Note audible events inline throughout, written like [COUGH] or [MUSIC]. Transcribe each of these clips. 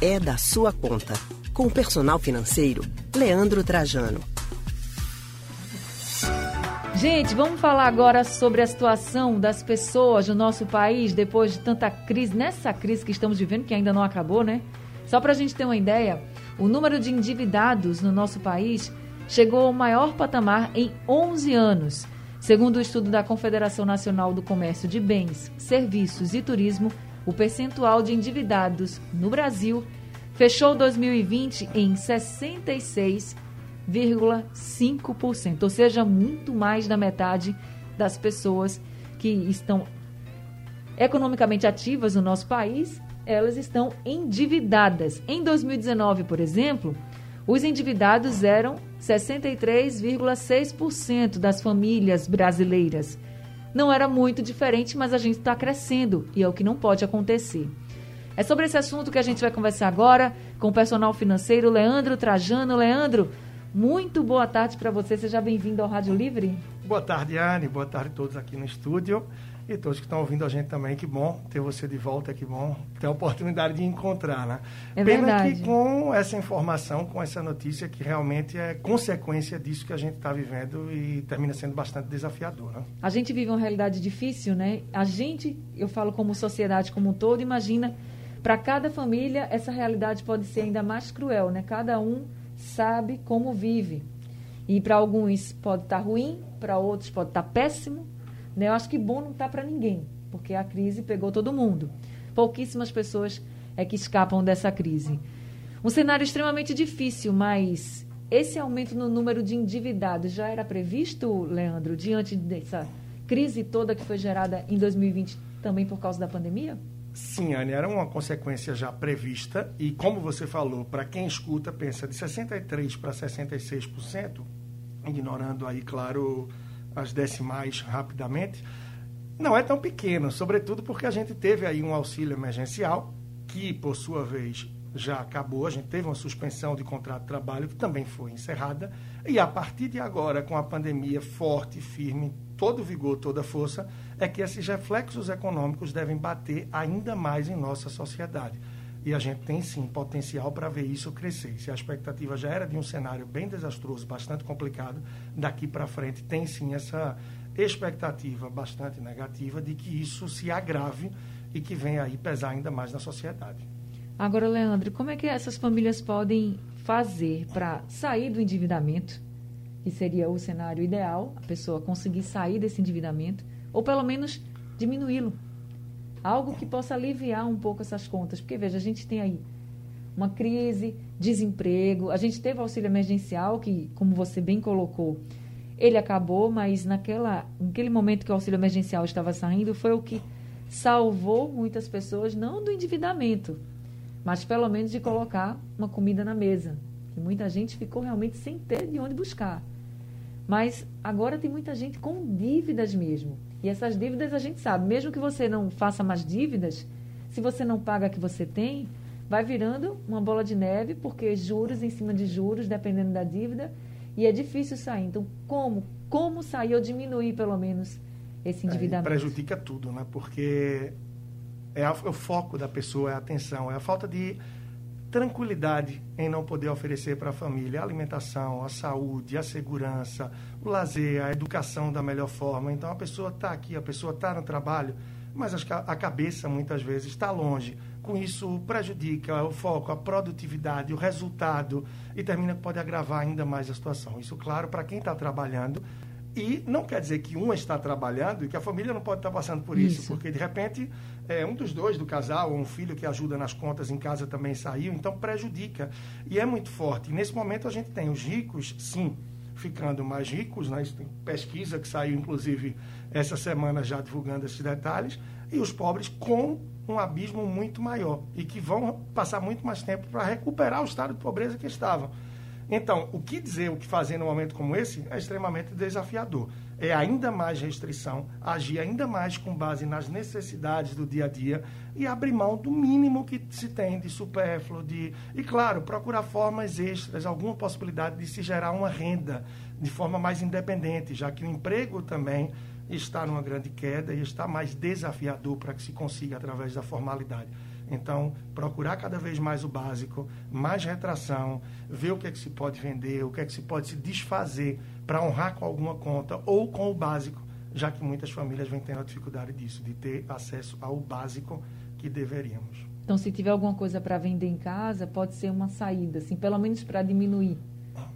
é da sua conta. Com o personal financeiro, Leandro Trajano. Gente, vamos falar agora sobre a situação das pessoas no nosso país depois de tanta crise, nessa crise que estamos vivendo, que ainda não acabou, né? Só para a gente ter uma ideia, o número de endividados no nosso país chegou ao maior patamar em 11 anos. Segundo o estudo da Confederação Nacional do Comércio de Bens, Serviços e Turismo, o percentual de endividados no Brasil fechou 2020 em 66,5%, ou seja, muito mais da metade das pessoas que estão economicamente ativas no nosso país, elas estão endividadas. Em 2019, por exemplo, os endividados eram 63,6% das famílias brasileiras. Não era muito diferente, mas a gente está crescendo e é o que não pode acontecer. É sobre esse assunto que a gente vai conversar agora com o personal financeiro Leandro Trajano. Leandro, muito boa tarde para você. Seja bem-vindo ao Rádio Livre. Boa tarde, Anne. Boa tarde a todos aqui no estúdio e todos que estão ouvindo a gente também. Que bom ter você de volta, que bom ter a oportunidade de encontrar, né? É Pena verdade. que com essa informação, com essa notícia, que realmente é consequência disso que a gente está vivendo e termina sendo bastante desafiador, né? A gente vive uma realidade difícil, né? A gente, eu falo como sociedade como um todo, imagina, para cada família essa realidade pode ser ainda mais cruel, né? Cada um sabe como vive. E para alguns pode estar ruim, para outros pode estar péssimo. Né? Eu acho que bom não está para ninguém, porque a crise pegou todo mundo. Pouquíssimas pessoas é que escapam dessa crise. Um cenário extremamente difícil, mas esse aumento no número de endividados já era previsto, Leandro, diante dessa crise toda que foi gerada em 2020 também por causa da pandemia? Sim, Anne, era uma consequência já prevista e, como você falou, para quem escuta, pensa de 63% para 66%, ignorando aí, claro, as decimais rapidamente, não é tão pequeno, sobretudo porque a gente teve aí um auxílio emergencial, que, por sua vez, já acabou, a gente teve uma suspensão de contrato de trabalho, que também foi encerrada, e a partir de agora, com a pandemia forte, firme, todo vigor, toda força, é que esses reflexos econômicos devem bater ainda mais em nossa sociedade. E a gente tem sim potencial para ver isso crescer. Se a expectativa já era de um cenário bem desastroso, bastante complicado, daqui para frente tem sim essa expectativa bastante negativa de que isso se agrave e que venha aí pesar ainda mais na sociedade. Agora, Leandro, como é que essas famílias podem fazer para sair do endividamento, que seria o cenário ideal, a pessoa conseguir sair desse endividamento, ou pelo menos diminuí-lo? Algo que possa aliviar um pouco essas contas. Porque, veja, a gente tem aí uma crise, desemprego, a gente teve auxílio emergencial, que, como você bem colocou, ele acabou, mas naquela, naquele momento que o auxílio emergencial estava saindo, foi o que salvou muitas pessoas, não do endividamento, mas pelo menos de colocar uma comida na mesa. Que muita gente ficou realmente sem ter de onde buscar. Mas agora tem muita gente com dívidas mesmo. E essas dívidas a gente sabe, mesmo que você não faça mais dívidas, se você não paga a que você tem, vai virando uma bola de neve, porque juros em cima de juros, dependendo da dívida, e é difícil sair. Então, como? Como sair ou diminuir, pelo menos, esse endividamento? É, prejudica tudo, né? Porque é, é o foco da pessoa, é a atenção, é a falta de tranquilidade em não poder oferecer para a família a alimentação, a saúde, a segurança, o lazer, a educação da melhor forma. Então a pessoa está aqui, a pessoa está no trabalho, mas a cabeça muitas vezes está longe. Com isso prejudica o foco, a produtividade, o resultado e termina que pode agravar ainda mais a situação. Isso, claro, para quem está trabalhando. E não quer dizer que uma está trabalhando e que a família não pode estar passando por isso, Isso. porque de repente é, um dos dois do casal, ou um filho que ajuda nas contas em casa também saiu, então prejudica. E é muito forte. E nesse momento a gente tem os ricos, sim, ficando mais ricos, né? Isso tem pesquisa que saiu, inclusive, essa semana já divulgando esses detalhes, e os pobres com um abismo muito maior e que vão passar muito mais tempo para recuperar o estado de pobreza que estavam. Então, o que dizer, o que fazer num momento como esse é extremamente desafiador. É ainda mais restrição, agir ainda mais com base nas necessidades do dia a dia e abrir mão do mínimo que se tem de supérfluo, de e claro, procurar formas extras, alguma possibilidade de se gerar uma renda de forma mais independente, já que o emprego também está numa grande queda e está mais desafiador para que se consiga através da formalidade. Então, procurar cada vez mais o básico, mais retração, ver o que é que se pode vender, o que é que se pode se desfazer para honrar com alguma conta ou com o básico, já que muitas famílias vêm tendo a dificuldade disso, de ter acesso ao básico que deveríamos. Então, se tiver alguma coisa para vender em casa, pode ser uma saída, assim, pelo menos para diminuir.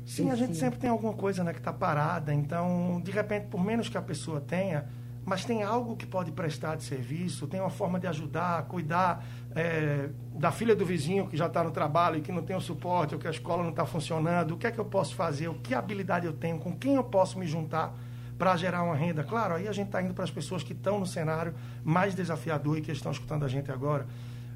Sim, a gente sempre tem alguma coisa né, que está parada. Então, de repente, por menos que a pessoa tenha, mas tem algo que pode prestar de serviço, tem uma forma de ajudar, cuidar é, da filha do vizinho que já está no trabalho e que não tem o suporte, ou que a escola não está funcionando, o que é que eu posso fazer, o que habilidade eu tenho, com quem eu posso me juntar para gerar uma renda. Claro, aí a gente está indo para as pessoas que estão no cenário mais desafiador e que estão escutando a gente agora.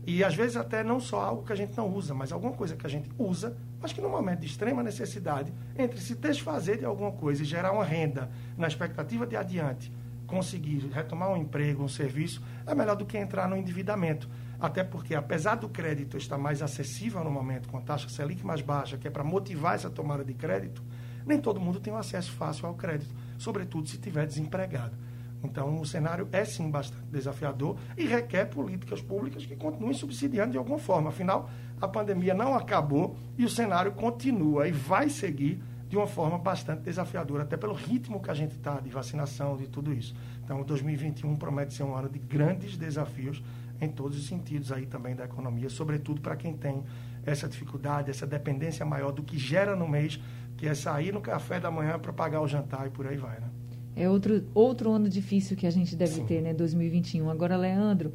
E às vezes até não só algo que a gente não usa, mas alguma coisa que a gente usa, mas que no momento de extrema necessidade, entre se desfazer de alguma coisa e gerar uma renda na expectativa de adiante, conseguir retomar um emprego, um serviço, é melhor do que entrar no endividamento. Até porque, apesar do crédito estar mais acessível no momento, com a taxa Selic mais baixa, que é para motivar essa tomada de crédito, nem todo mundo tem um acesso fácil ao crédito, sobretudo se estiver desempregado. Então, o cenário é sim bastante desafiador e requer políticas públicas que continuem subsidiando de alguma forma. Afinal, a pandemia não acabou e o cenário continua e vai seguir de uma forma bastante desafiadora, até pelo ritmo que a gente está de vacinação, de tudo isso. Então, 2021 promete ser um ano de grandes desafios em todos os sentidos aí também da economia, sobretudo para quem tem essa dificuldade, essa dependência maior do que gera no mês, que é sair no café da manhã para pagar o jantar e por aí vai, né? É outro, outro ano difícil que a gente deve Sim. ter, né? 2021. Agora, Leandro,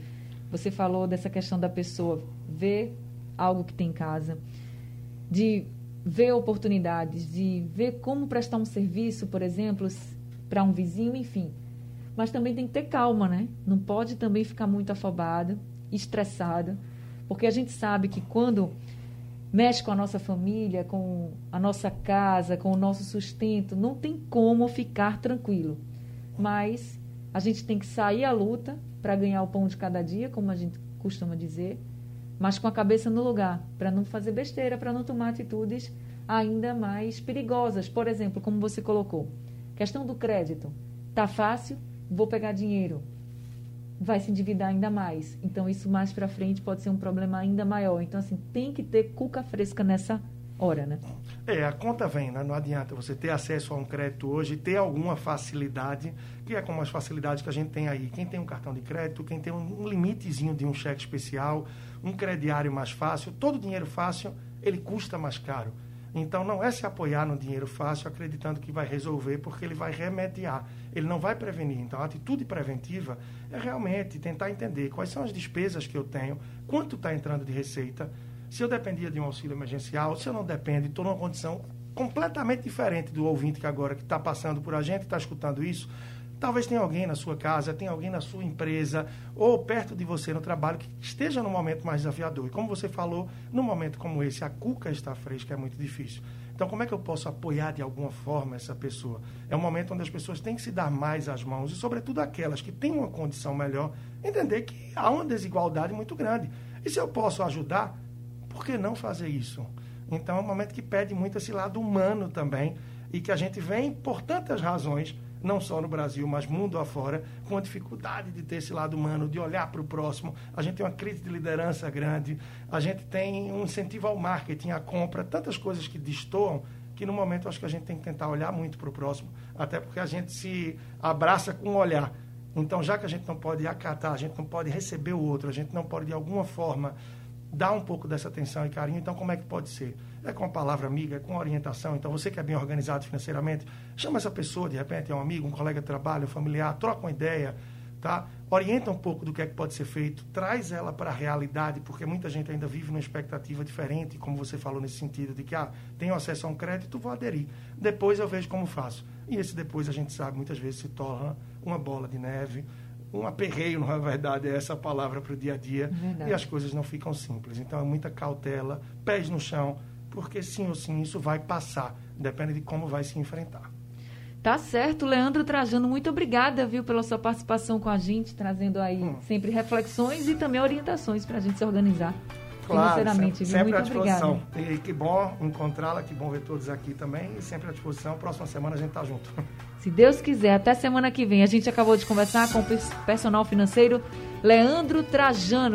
você falou dessa questão da pessoa ver algo que tem em casa, de ver oportunidades, de ver como prestar um serviço, por exemplo, para um vizinho, enfim. Mas também tem que ter calma, né? Não pode também ficar muito afobada, estressada, porque a gente sabe que quando mexe com a nossa família, com a nossa casa, com o nosso sustento. Não tem como ficar tranquilo. Mas a gente tem que sair à luta para ganhar o pão de cada dia, como a gente costuma dizer, mas com a cabeça no lugar, para não fazer besteira, para não tomar atitudes ainda mais perigosas. Por exemplo, como você colocou, questão do crédito. Tá fácil, vou pegar dinheiro vai se endividar ainda mais. Então, isso mais para frente pode ser um problema ainda maior. Então, assim, tem que ter cuca fresca nessa hora, né? É, a conta vem, né? Não adianta você ter acesso a um crédito hoje, ter alguma facilidade, que é como as facilidades que a gente tem aí. Quem tem um cartão de crédito, quem tem um limitezinho de um cheque especial, um crediário mais fácil, todo dinheiro fácil, ele custa mais caro. Então, não é se apoiar no dinheiro fácil acreditando que vai resolver, porque ele vai remediar, ele não vai prevenir. Então, a atitude preventiva é realmente tentar entender quais são as despesas que eu tenho, quanto está entrando de receita, se eu dependia de um auxílio emergencial, se eu não dependo, estou numa condição completamente diferente do ouvinte que agora que está passando por a gente, está escutando isso, Talvez tenha alguém na sua casa, tenha alguém na sua empresa ou perto de você no trabalho que esteja num momento mais desafiador. E como você falou, num momento como esse, a cuca está fresca, é muito difícil. Então, como é que eu posso apoiar de alguma forma essa pessoa? É um momento onde as pessoas têm que se dar mais as mãos e, sobretudo, aquelas que têm uma condição melhor, entender que há uma desigualdade muito grande. E se eu posso ajudar, por que não fazer isso? Então, é um momento que pede muito esse lado humano também e que a gente vem, por tantas razões, não só no Brasil, mas mundo afora, com a dificuldade de ter esse lado humano, de olhar para o próximo. A gente tem uma crise de liderança grande, a gente tem um incentivo ao marketing, à compra, tantas coisas que destoam que no momento acho que a gente tem que tentar olhar muito para o próximo, até porque a gente se abraça com um olhar. Então, já que a gente não pode acatar, a gente não pode receber o outro, a gente não pode de alguma forma dar um pouco dessa atenção e carinho, então como é que pode ser? é com a palavra amiga, é com orientação. Então, você que é bem organizado financeiramente, chama essa pessoa, de repente, é um amigo, um colega de trabalho, um familiar, troca uma ideia, tá? Orienta um pouco do que é que pode ser feito, traz ela para a realidade, porque muita gente ainda vive numa expectativa diferente, como você falou nesse sentido, de que, ah, tenho acesso a um crédito, vou aderir. Depois eu vejo como faço. E esse depois, a gente sabe, muitas vezes se torna uma bola de neve, um aperreio, não é verdade, é essa palavra para o dia a dia, verdade. e as coisas não ficam simples. Então, é muita cautela, pés no chão, porque sim ou sim isso vai passar, depende de como vai se enfrentar. Tá certo, Leandro Trajano, muito obrigada, viu, pela sua participação com a gente, trazendo aí hum. sempre reflexões e também orientações para a gente se organizar claro, financeiramente. Sempre, sempre à disposição. Obrigada. E que bom encontrá-la, que bom ver todos aqui também e sempre à disposição. Próxima semana a gente tá junto. [LAUGHS] Se Deus quiser, até semana que vem. A gente acabou de conversar com o personal financeiro Leandro Trajano.